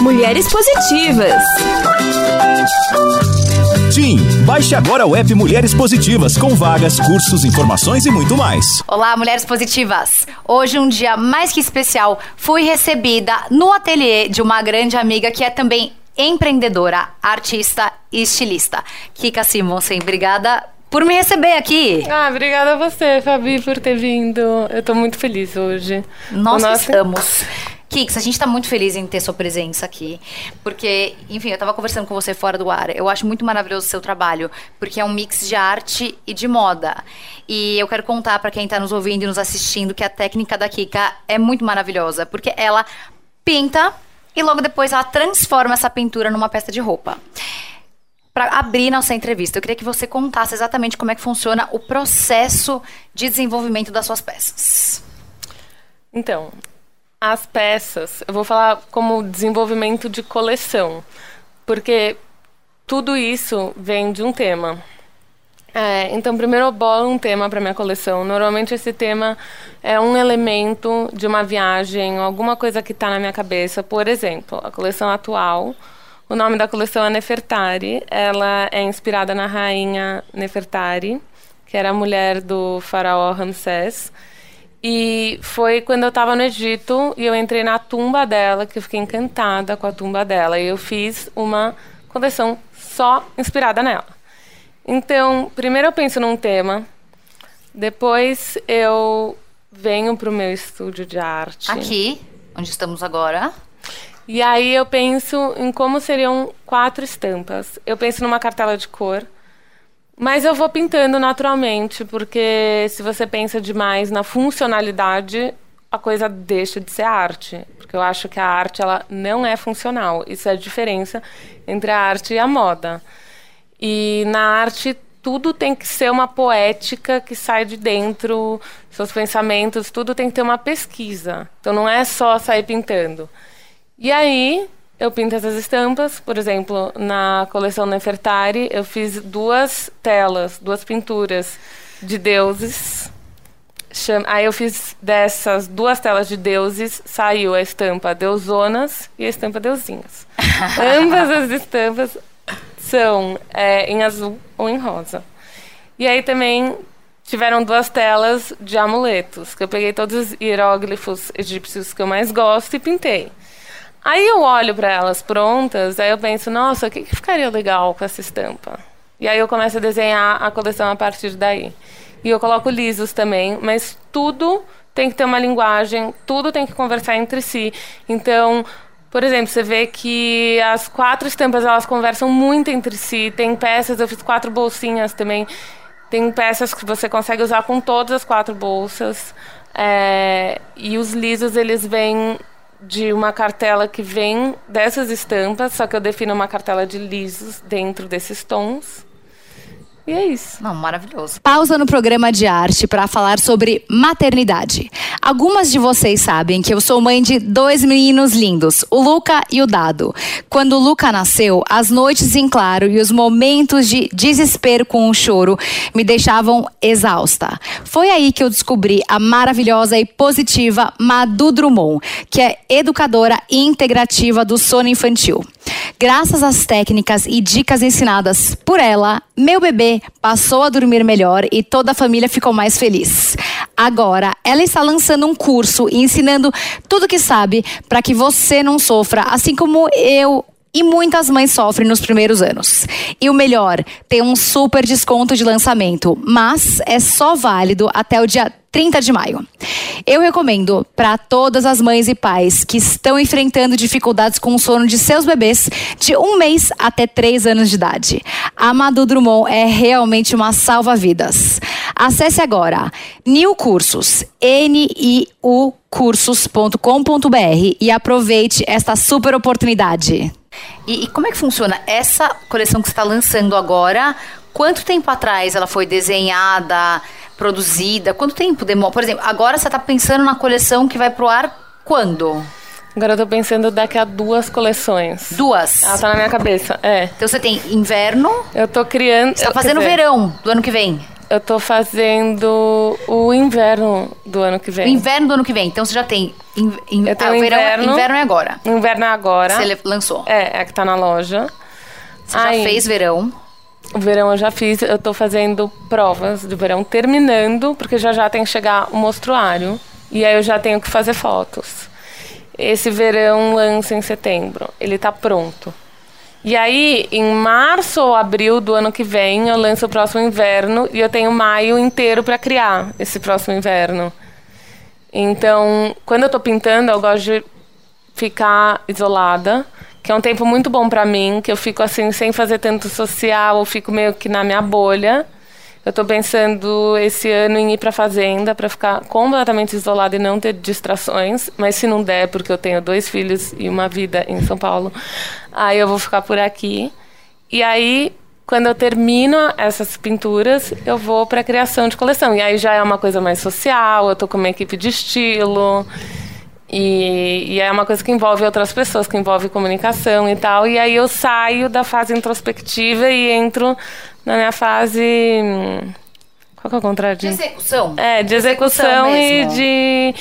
Mulheres Positivas. Tim, baixe agora o app Mulheres Positivas com vagas, cursos, informações e muito mais. Olá, mulheres positivas! Hoje um dia mais que especial. Fui recebida no ateliê de uma grande amiga que é também empreendedora, artista e estilista. Kika Simonsen, obrigada por me receber aqui. Ah, obrigada a você, Fabi, por ter vindo. Eu tô muito feliz hoje. Nós Nossa... estamos. Kix, a gente tá muito feliz em ter sua presença aqui. Porque, enfim, eu tava conversando com você fora do ar. Eu acho muito maravilhoso o seu trabalho, porque é um mix de arte e de moda. E eu quero contar para quem tá nos ouvindo e nos assistindo que a técnica da Kika é muito maravilhosa, porque ela pinta e logo depois ela transforma essa pintura numa peça de roupa. Para abrir nossa entrevista, eu queria que você contasse exatamente como é que funciona o processo de desenvolvimento das suas peças. Então, as peças, eu vou falar como desenvolvimento de coleção, porque tudo isso vem de um tema. É, então, primeiro eu bolo um tema para minha coleção. Normalmente esse tema é um elemento de uma viagem, alguma coisa que está na minha cabeça. Por exemplo, a coleção atual, o nome da coleção é Nefertari. Ela é inspirada na rainha Nefertari, que era a mulher do faraó Ramsés. E foi quando eu estava no Egito e eu entrei na tumba dela, que eu fiquei encantada com a tumba dela. E eu fiz uma coleção só inspirada nela. Então, primeiro eu penso num tema, depois eu venho para o meu estúdio de arte. Aqui, onde estamos agora. E aí eu penso em como seriam quatro estampas. Eu penso numa cartela de cor, mas eu vou pintando naturalmente, porque se você pensa demais na funcionalidade, a coisa deixa de ser arte. Porque eu acho que a arte ela não é funcional. Isso é a diferença entre a arte e a moda. E na arte tudo tem que ser uma poética que sai de dentro, seus pensamentos, tudo tem que ter uma pesquisa. Então não é só sair pintando. E aí eu pinto essas estampas, por exemplo, na coleção Nefertari, eu fiz duas telas, duas pinturas de deuses. Aí eu fiz dessas duas telas de deuses, saiu a estampa Deusonas e a estampa Deusinhas. Ambas as estampas são é, em azul ou em rosa. E aí também tiveram duas telas de amuletos, que eu peguei todos os hieróglifos egípcios que eu mais gosto e pintei. Aí eu olho para elas prontas, aí eu penso, nossa, o que, que ficaria legal com essa estampa? E aí eu começo a desenhar a coleção a partir daí. E eu coloco lisos também, mas tudo tem que ter uma linguagem, tudo tem que conversar entre si. Então, por exemplo, você vê que as quatro estampas elas conversam muito entre si. Tem peças, eu fiz quatro bolsinhas também. Tem peças que você consegue usar com todas as quatro bolsas. É, e os lisos eles vêm de uma cartela que vem dessas estampas, só que eu defino uma cartela de lisos dentro desses tons. E é isso. Não, maravilhoso. Pausa no programa de arte para falar sobre maternidade. Algumas de vocês sabem que eu sou mãe de dois meninos lindos, o Luca e o Dado. Quando o Luca nasceu, as noites em claro e os momentos de desespero com o choro me deixavam exausta. Foi aí que eu descobri a maravilhosa e positiva Madu Drummond, que é educadora integrativa do sono infantil. Graças às técnicas e dicas ensinadas por ela, meu bebê passou a dormir melhor e toda a família ficou mais feliz. Agora, ela está lançando um curso e ensinando tudo que sabe para que você não sofra, assim como eu e muitas mães sofrem nos primeiros anos. E o melhor, tem um super desconto de lançamento, mas é só válido até o dia 30 de maio. Eu recomendo para todas as mães e pais que estão enfrentando dificuldades com o sono de seus bebês de um mês até três anos de idade. A Madu Drummond é realmente uma salva-vidas. Acesse agora New Cursos, N-I-U cursos.com.br e aproveite esta super oportunidade. E, e, como é que funciona? Essa coleção que você está lançando agora, quanto tempo atrás ela foi desenhada, produzida? Quanto tempo demora? Por exemplo, agora você está pensando na coleção que vai pro ar quando? Agora eu tô pensando daqui a duas coleções. Duas? Ela tá na minha cabeça, é. Então você tem inverno. Eu tô criando. Você tá fazendo dizer, verão do ano que vem. Eu tô fazendo o inverno do ano que O vem. inverno do ano que vem. Então você já tem. In, in, Eu tenho ah, o verão, inverno. inverno é agora. O inverno é agora. Você lançou. É, é que tá na loja. Você já Aí, fez verão. O verão eu já fiz, eu tô fazendo provas do verão terminando, porque já já tem que chegar o mostruário. E aí eu já tenho que fazer fotos. Esse verão lança em setembro. Ele tá pronto. E aí, em março ou abril do ano que vem, eu lanço o próximo inverno e eu tenho maio inteiro para criar esse próximo inverno. Então, quando eu tô pintando, eu gosto de ficar isolada, que é um tempo muito bom pra mim, que eu fico assim sem fazer tanto social, eu fico meio que na minha bolha. Eu tô pensando esse ano em ir pra fazenda pra ficar completamente isolada e não ter distrações, mas se não der, porque eu tenho dois filhos e uma vida em São Paulo, aí eu vou ficar por aqui. E aí, quando eu termino essas pinturas, eu vou para criação de coleção. E aí já é uma coisa mais social, eu tô com uma equipe de estilo. E, e é uma coisa que envolve outras pessoas, que envolve comunicação e tal. E aí eu saio da fase introspectiva e entro na minha fase. hum, Qual que é o contrário De execução. É, de execução e mesmo. de.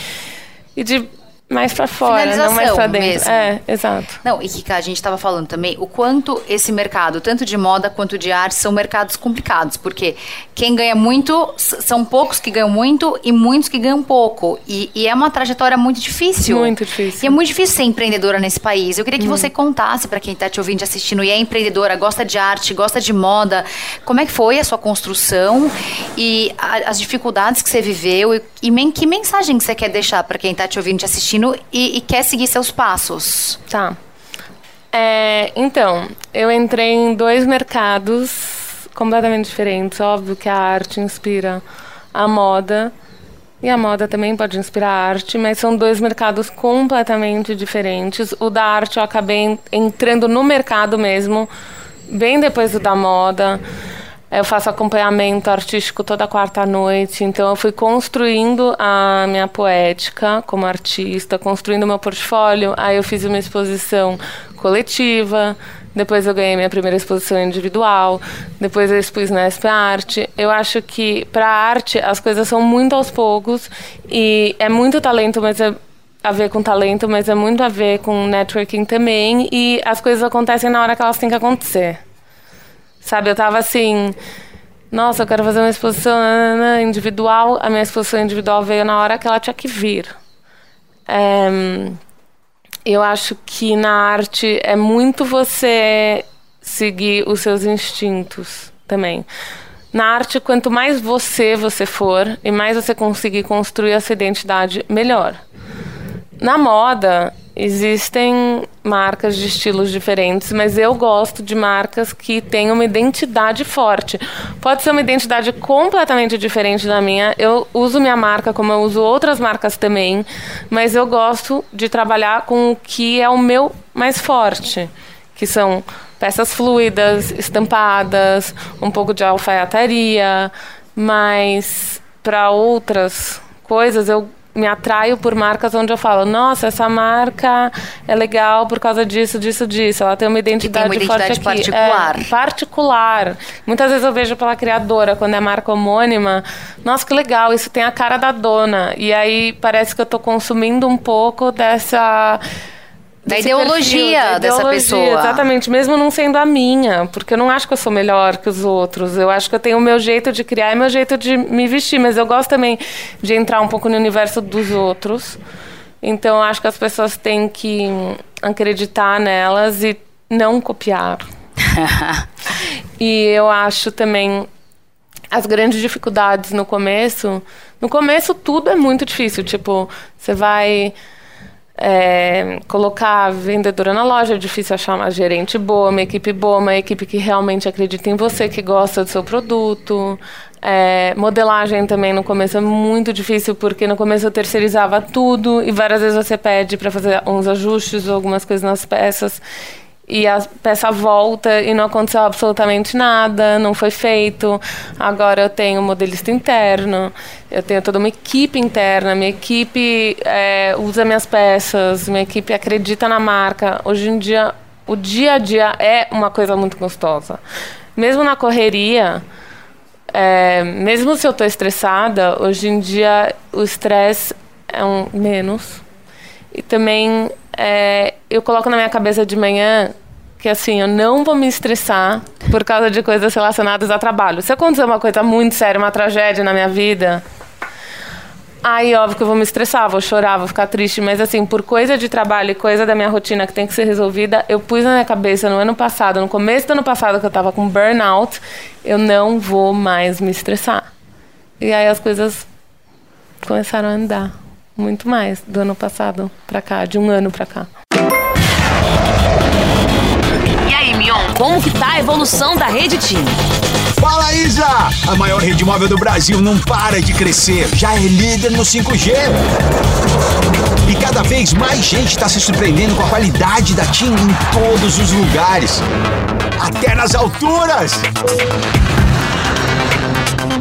E de mais pra fora, não mais pra dentro. mesmo. É, exato. Não, e Kika, a gente estava falando também o quanto esse mercado, tanto de moda quanto de arte, são mercados complicados, porque quem ganha muito são poucos que ganham muito e muitos que ganham pouco. E, e é uma trajetória muito difícil. Muito difícil. E é muito difícil ser empreendedora nesse país. Eu queria que você contasse para quem está te ouvindo, e assistindo e é empreendedora, gosta de arte, gosta de moda, como é que foi a sua construção e a- as dificuldades que você viveu e, e men- que mensagem que você quer deixar para quem está te ouvindo, te assistindo e, e quer seguir seus passos. Tá. É, então, eu entrei em dois mercados completamente diferentes. Óbvio que a arte inspira a moda. E a moda também pode inspirar a arte, mas são dois mercados completamente diferentes. O da arte eu acabei en- entrando no mercado mesmo, bem depois do da moda. Eu faço acompanhamento artístico toda quarta noite, então eu fui construindo a minha poética como artista, construindo meu portfólio. Aí eu fiz uma exposição coletiva, depois eu ganhei minha primeira exposição individual, depois eu expus na SP Arte. Eu acho que para arte as coisas são muito aos poucos e é muito talento, mas é a ver com talento, mas é muito a ver com networking também e as coisas acontecem na hora que elas têm que acontecer. Sabe, eu tava assim, nossa, eu quero fazer uma exposição individual. A minha exposição individual veio na hora que ela tinha que vir. É, eu acho que na arte é muito você seguir os seus instintos também. Na arte, quanto mais você você for e mais você conseguir construir essa identidade, melhor. Na moda, existem marcas de estilos diferentes, mas eu gosto de marcas que têm uma identidade forte. Pode ser uma identidade completamente diferente da minha. Eu uso minha marca como eu uso outras marcas também, mas eu gosto de trabalhar com o que é o meu mais forte, que são peças fluidas, estampadas, um pouco de alfaiataria, mas para outras coisas eu me atraio por marcas onde eu falo, nossa, essa marca é legal por causa disso, disso, disso. Ela tem uma identidade, uma identidade forte aqui. particular. É, particular. Muitas vezes eu vejo pela criadora, quando é marca homônima, nossa, que legal, isso tem a cara da dona. E aí parece que eu tô consumindo um pouco dessa Da ideologia perfil, da dessa ideologia, pessoa. Exatamente, mesmo não sendo a minha, porque eu não acho que eu sou melhor que os outros. Eu acho que eu tenho o meu jeito de criar e meu jeito de me vestir, mas eu gosto também de entrar um pouco no universo dos outros. Então eu acho que as pessoas têm que acreditar nelas e não copiar. E eu acho também as grandes dificuldades no começo. No começo tudo é muito difícil. Tipo, você vai é, colocar a vendedora na loja, é difícil achar uma gerente boa, uma equipe boa, uma equipe que realmente acredita em você, que gosta do seu produto. É, modelagem também no começo é muito difícil, porque no começo eu terceirizava tudo e várias vezes você pede para fazer uns ajustes ou algumas coisas nas peças e a peça volta e não aconteceu absolutamente nada, não foi feito. Agora eu tenho um modelista interno, eu tenho toda uma equipe interna, minha equipe é, usa minhas peças, minha equipe acredita na marca. Hoje em dia, o dia a dia é uma coisa muito gostosa. Mesmo na correria, é, mesmo se eu tô estressada, hoje em dia o estresse é um menos. E também é, eu coloco na minha cabeça de manhã que assim, eu não vou me estressar por causa de coisas relacionadas a trabalho. Se acontecer uma coisa muito séria, uma tragédia na minha vida, aí óbvio que eu vou me estressar, vou chorar, vou ficar triste, mas assim, por coisa de trabalho e coisa da minha rotina que tem que ser resolvida, eu pus na minha cabeça no ano passado, no começo do ano passado que eu tava com burnout, eu não vou mais me estressar. E aí as coisas começaram a andar muito mais do ano passado para cá, de um ano para cá. Como que tá a evolução da rede TIM? Fala Isa! A maior rede móvel do Brasil não para de crescer, já é líder no 5G. E cada vez mais gente está se surpreendendo com a qualidade da TIM em todos os lugares, até nas alturas.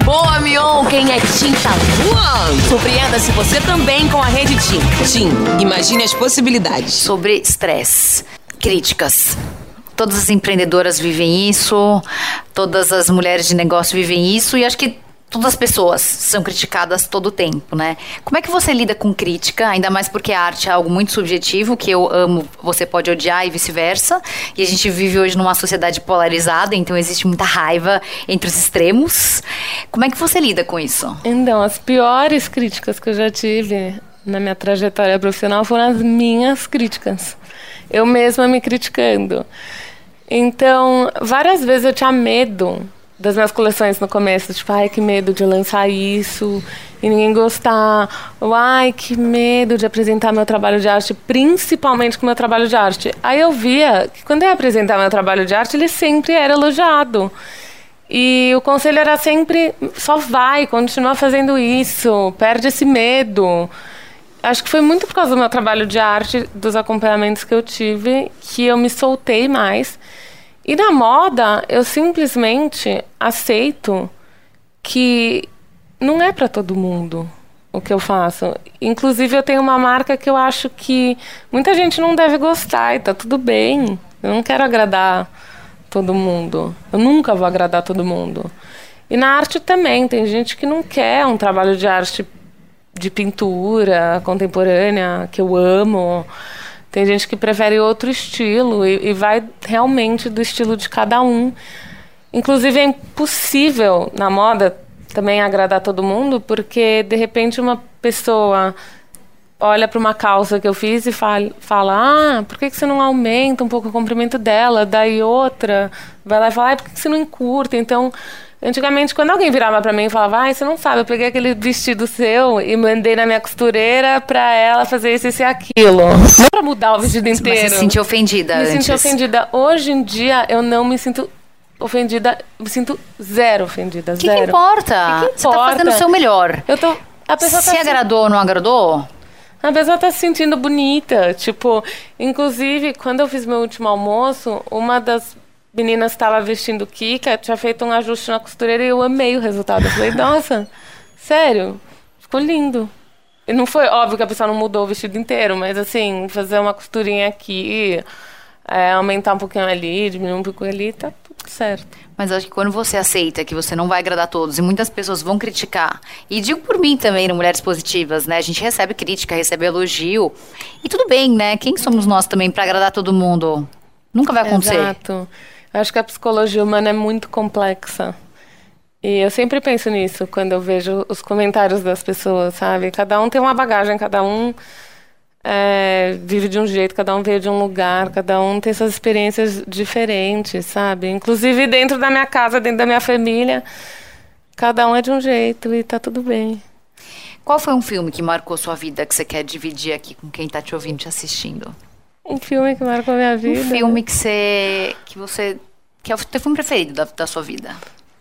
Boa, Mion! Quem é TIM tá voando! Surpreenda-se você também com a rede TIM. TIM, imagine as possibilidades. Sobre estresse, críticas. Todas as empreendedoras vivem isso, todas as mulheres de negócio vivem isso e acho que todas as pessoas são criticadas todo o tempo, né? Como é que você lida com crítica, ainda mais porque a arte é algo muito subjetivo, que eu amo, você pode odiar e vice-versa. E a gente vive hoje numa sociedade polarizada, então existe muita raiva entre os extremos. Como é que você lida com isso? Então, as piores críticas que eu já tive na minha trajetória profissional foram as minhas críticas. Eu mesma me criticando. Então, várias vezes eu tinha medo das minhas coleções no começo, tipo, ai, que medo de lançar isso e ninguém gostar, ou ai, que medo de apresentar meu trabalho de arte, principalmente com meu trabalho de arte. Aí eu via que quando eu ia apresentar meu trabalho de arte, ele sempre era elogiado. E o conselho era sempre: só vai, continua fazendo isso, perde esse medo. Acho que foi muito por causa do meu trabalho de arte, dos acompanhamentos que eu tive, que eu me soltei mais. E na moda, eu simplesmente aceito que não é para todo mundo o que eu faço. Inclusive, eu tenho uma marca que eu acho que muita gente não deve gostar e tá tudo bem. Eu não quero agradar todo mundo. Eu nunca vou agradar todo mundo. E na arte também, tem gente que não quer um trabalho de arte de pintura contemporânea, que eu amo. Tem gente que prefere outro estilo e, e vai realmente do estilo de cada um. Inclusive, é impossível na moda também agradar todo mundo, porque de repente uma pessoa olha para uma calça que eu fiz e fala, fala ah, por que, você não aumenta um pouco o comprimento dela? Daí outra vai lá e fala, ah, por que você não encurta? Então, Antigamente, quando alguém virava para mim e falava, ah, você não sabe, eu peguei aquele vestido seu e mandei na minha costureira pra ela fazer isso, isso e aquilo. Não pra mudar o vestido inteiro. Mas você se sentiu ofendida Me antes. senti ofendida. Hoje em dia, eu não me sinto ofendida, me sinto zero ofendida, O que, zero. que importa? Que que Você tá fazendo o importa? seu melhor. Eu tô... A pessoa Se tá agradou ou não agradou, A pessoa tá se sentindo bonita. Tipo, inclusive, quando eu fiz meu último almoço, uma das meninas estava vestindo Kika, tinha feito um ajuste na costureira e eu amei o resultado. Eu falei, nossa, sério, ficou lindo. E não foi óbvio que a pessoa não mudou o vestido inteiro, mas assim, fazer uma costurinha aqui, é, aumentar um pouquinho ali, diminuir um pouquinho ali, tá tudo certo. Mas acho que quando você aceita que você não vai agradar todos e muitas pessoas vão criticar, e digo por mim também no Mulheres Positivas, né? A gente recebe crítica, recebe elogio. E tudo bem, né? Quem somos nós também pra agradar todo mundo? Nunca vai acontecer. Exato. Eu acho que a psicologia humana é muito complexa. E eu sempre penso nisso quando eu vejo os comentários das pessoas, sabe? Cada um tem uma bagagem, cada um é, vive de um jeito, cada um veio de um lugar, cada um tem suas experiências diferentes, sabe? Inclusive dentro da minha casa, dentro da minha família, cada um é de um jeito e tá tudo bem. Qual foi um filme que marcou sua vida que você quer dividir aqui com quem tá te ouvindo, te assistindo? Um filme que marcou a minha vida. Um filme que você. que você. que é o teu filme preferido da, da sua vida.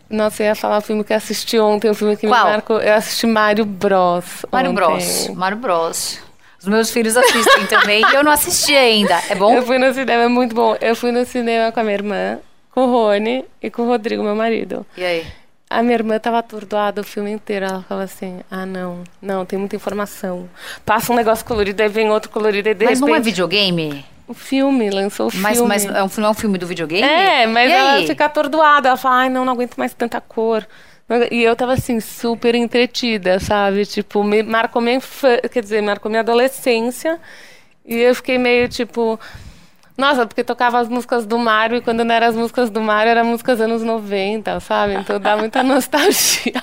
Nossa, eu ia falar o filme que eu assisti ontem, um filme que Qual? me marcou. Eu assisti Mário Bros. Mário ontem. Bros. Mário Bros. Os meus filhos assistem também e eu não assisti ainda. É bom? Eu fui no cinema, é muito bom. Eu fui no cinema com a minha irmã, com o Rony e com o Rodrigo, meu marido. E aí? A minha irmã tava atordoada o filme inteiro. Ela falava assim: ah, não, não, tem muita informação. Passa um negócio colorido, aí vem outro colorido, aí de Mas não é repente- videogame? O filme, lançou o Mas, filme. mas é um, não é um filme do videogame? É, mas e ela aí? fica atordoada. Ela fala: ai, não, não aguento mais tanta cor. E eu tava assim, super entretida, sabe? Tipo, me marcou minha infância, quer dizer, marcou minha adolescência. E eu fiquei meio tipo. Nossa, porque tocava as músicas do Mário e quando não eram as músicas do Mário, eram músicas anos 90, sabe? Então dá muita nostalgia.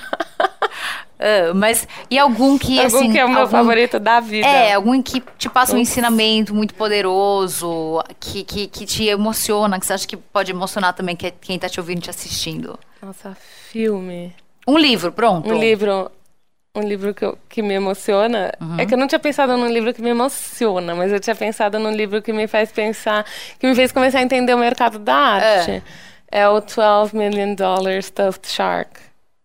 Uh, mas e algum que algum assim que é o meu algum, favorito da vida. É, algum que te passa um ensinamento muito poderoso, que, que, que te emociona, que você acha que pode emocionar também que- quem tá te ouvindo e te assistindo. Nossa, filme. Um livro, pronto. Um livro, um livro que, eu- que me emociona. É que eu não tinha pensado num livro que me emociona, mas eu tinha pensado num livro que me faz pensar, que me fez começar a entender o mercado da arte. É, o 12 Million Dollar Stuffed Shark.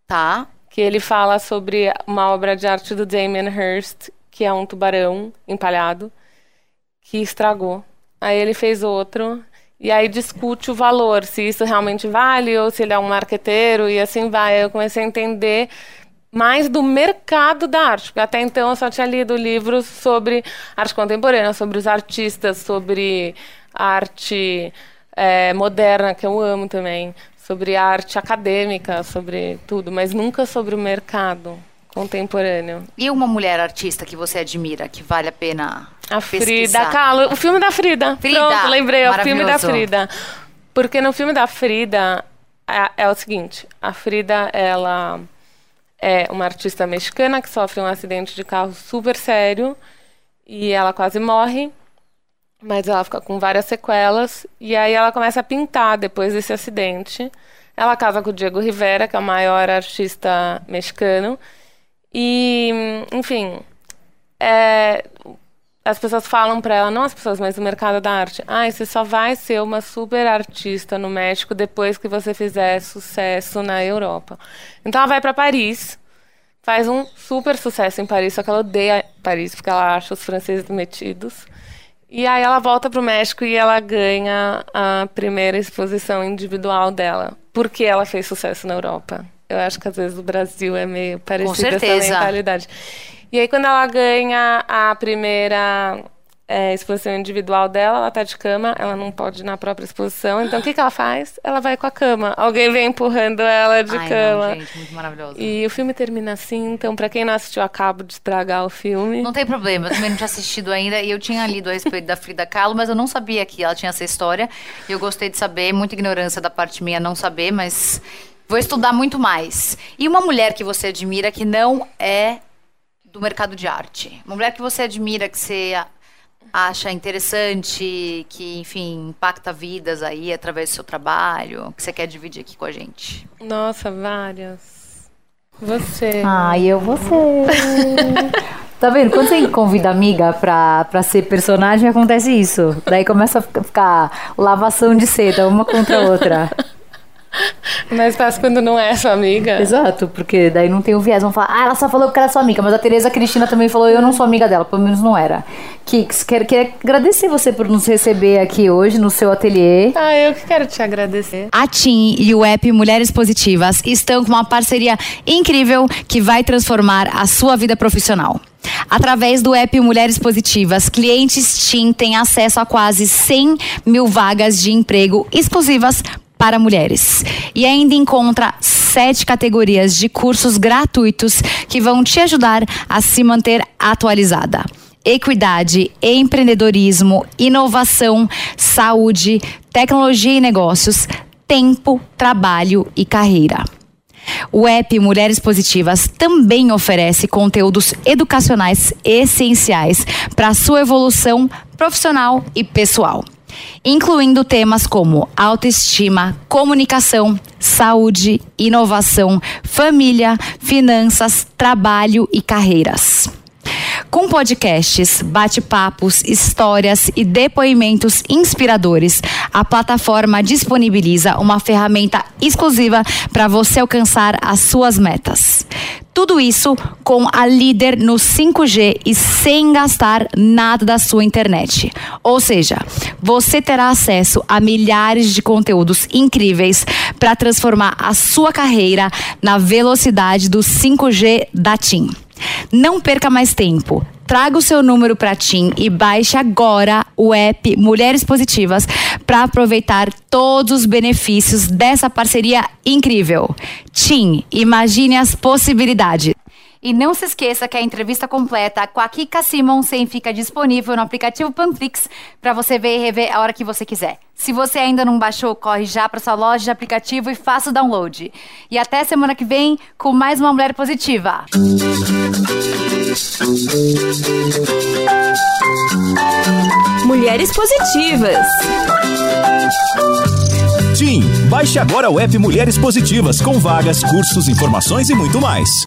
Tá. que ele fala sobre uma obra de arte do Damien Hirst, que é um tubarão empalhado, que estragou. Aí ele fez outro, e aí discute o valor, se isso realmente vale ou se ele é um marqueteiro, e assim vai. Eu comecei a entender mais do mercado da arte, porque até então eu só tinha lido livros sobre arte contemporânea, sobre os artistas, sobre arte eh, moderna, que eu amo também, sobre arte acadêmica, sobre tudo, mas nunca sobre o mercado contemporâneo. E uma mulher artista que você admira, que vale a pena A pesquisar? Frida Kahlo, o filme da Frida. Frida, Pronto, lembrei, é o filme da. Frida. Porque no filme da Frida é, é o seguinte, a Frida, ela é uma artista mexicana que sofre um acidente de carro super sério e ela quase morre, mas ela fica com várias sequelas e aí ela começa a pintar depois desse acidente. Ela casa com o Diego Rivera, que é o maior artista mexicano. E, enfim, é, as pessoas falam pra ela, não as pessoas, mas o mercado da arte. Ah, você só vai ser uma super artista no México depois que você fizer sucesso na Europa. Então ela vai pra Paris, faz um super sucesso em Paris, só que ela odeia Paris porque ela acha os franceses metidos. E aí ela volta pro México e ela ganha a primeira exposição individual dela, porque ela fez sucesso na Europa. Eu acho que às vezes o Brasil é meio parecido essa certeza. mentalidade. E aí, quando ela ganha a primeira é, exposição individual dela, ela tá de cama, ela não pode ir na própria exposição. Então, o que, que ela faz? Ela vai com a cama. Alguém vem empurrando ela de Ai, cama. não, gente, muito maravilhoso. E o filme termina assim, então, pra quem não assistiu, acabo de estragar o filme. Não tem problema, eu também não tinha assistido ainda e eu tinha lido a respeito da Frida Kahlo, mas eu não sabia que ela tinha essa história. E eu gostei de saber, muita ignorância da parte minha não saber, mas vou estudar muito mais. E uma mulher que você admira que não é do mercado de arte? Uma mulher que você admira, que você acha interessante, que, enfim, impacta vidas aí através do seu trabalho, que você quer dividir aqui com a gente? Nossa, várias. Você. Ah, e eu você. Tá vendo? Quando você convida amiga pra, pra ser personagem, acontece isso. Daí começa a ficar- ficar lavação de seda, uma contra a outra. Mas fácil quando não é sua amiga. Exato, porque daí não tem o viés. Vão falar, ah, ela só falou porque era sua amiga. Mas a Tereza Cristina também falou, eu não sou amiga dela, pelo menos não era. Kix, quero, quero agradecer você por nos receber aqui hoje no seu ateliê. Ah, eu que quero te agradecer. A TIM e o app Mulheres Positivas estão com uma parceria incrível que vai transformar a sua vida profissional. Através do app Mulheres Positivas, clientes TIM têm acesso a quase 100 mil vagas de emprego exclusivas para mulheres. E ainda encontra sete categorias de cursos gratuitos que vão te ajudar a se manter atualizada equidade, empreendedorismo, inovação, saúde, tecnologia e negócios, tempo, trabalho e carreira. O app Mulheres Positivas também oferece conteúdos educacionais essenciais para a sua evolução profissional e pessoal, incluindo temas como autoestima, comunicação, saúde, inovação, família, finanças, trabalho e carreiras. Com podcasts, bate-papos, histórias e depoimentos inspiradores, a plataforma disponibiliza uma ferramenta exclusiva para você alcançar as suas metas. Tudo isso com a líder no 5G e sem gastar nada da sua internet. Ou seja, você terá acesso a milhares de conteúdos incríveis para transformar a sua carreira na velocidade do 5G da TIM. Não perca mais tempo. traga o seu número para TIM e baixe agora o app Mulheres Positivas para aproveitar todos os benefícios dessa parceria incrível. TIM, imagine as possibilidades. E não se esqueça que a entrevista completa com a Kika Simonsen fica disponível no aplicativo Panflix para você ver e rever a hora que você quiser. Se você ainda não baixou, corre já para sua loja de aplicativo e faça o download. E até semana que vem com mais uma mulher positiva. Mulheres Positivas. Tim, baixe agora o app Mulheres Positivas com vagas, cursos, informações e muito mais.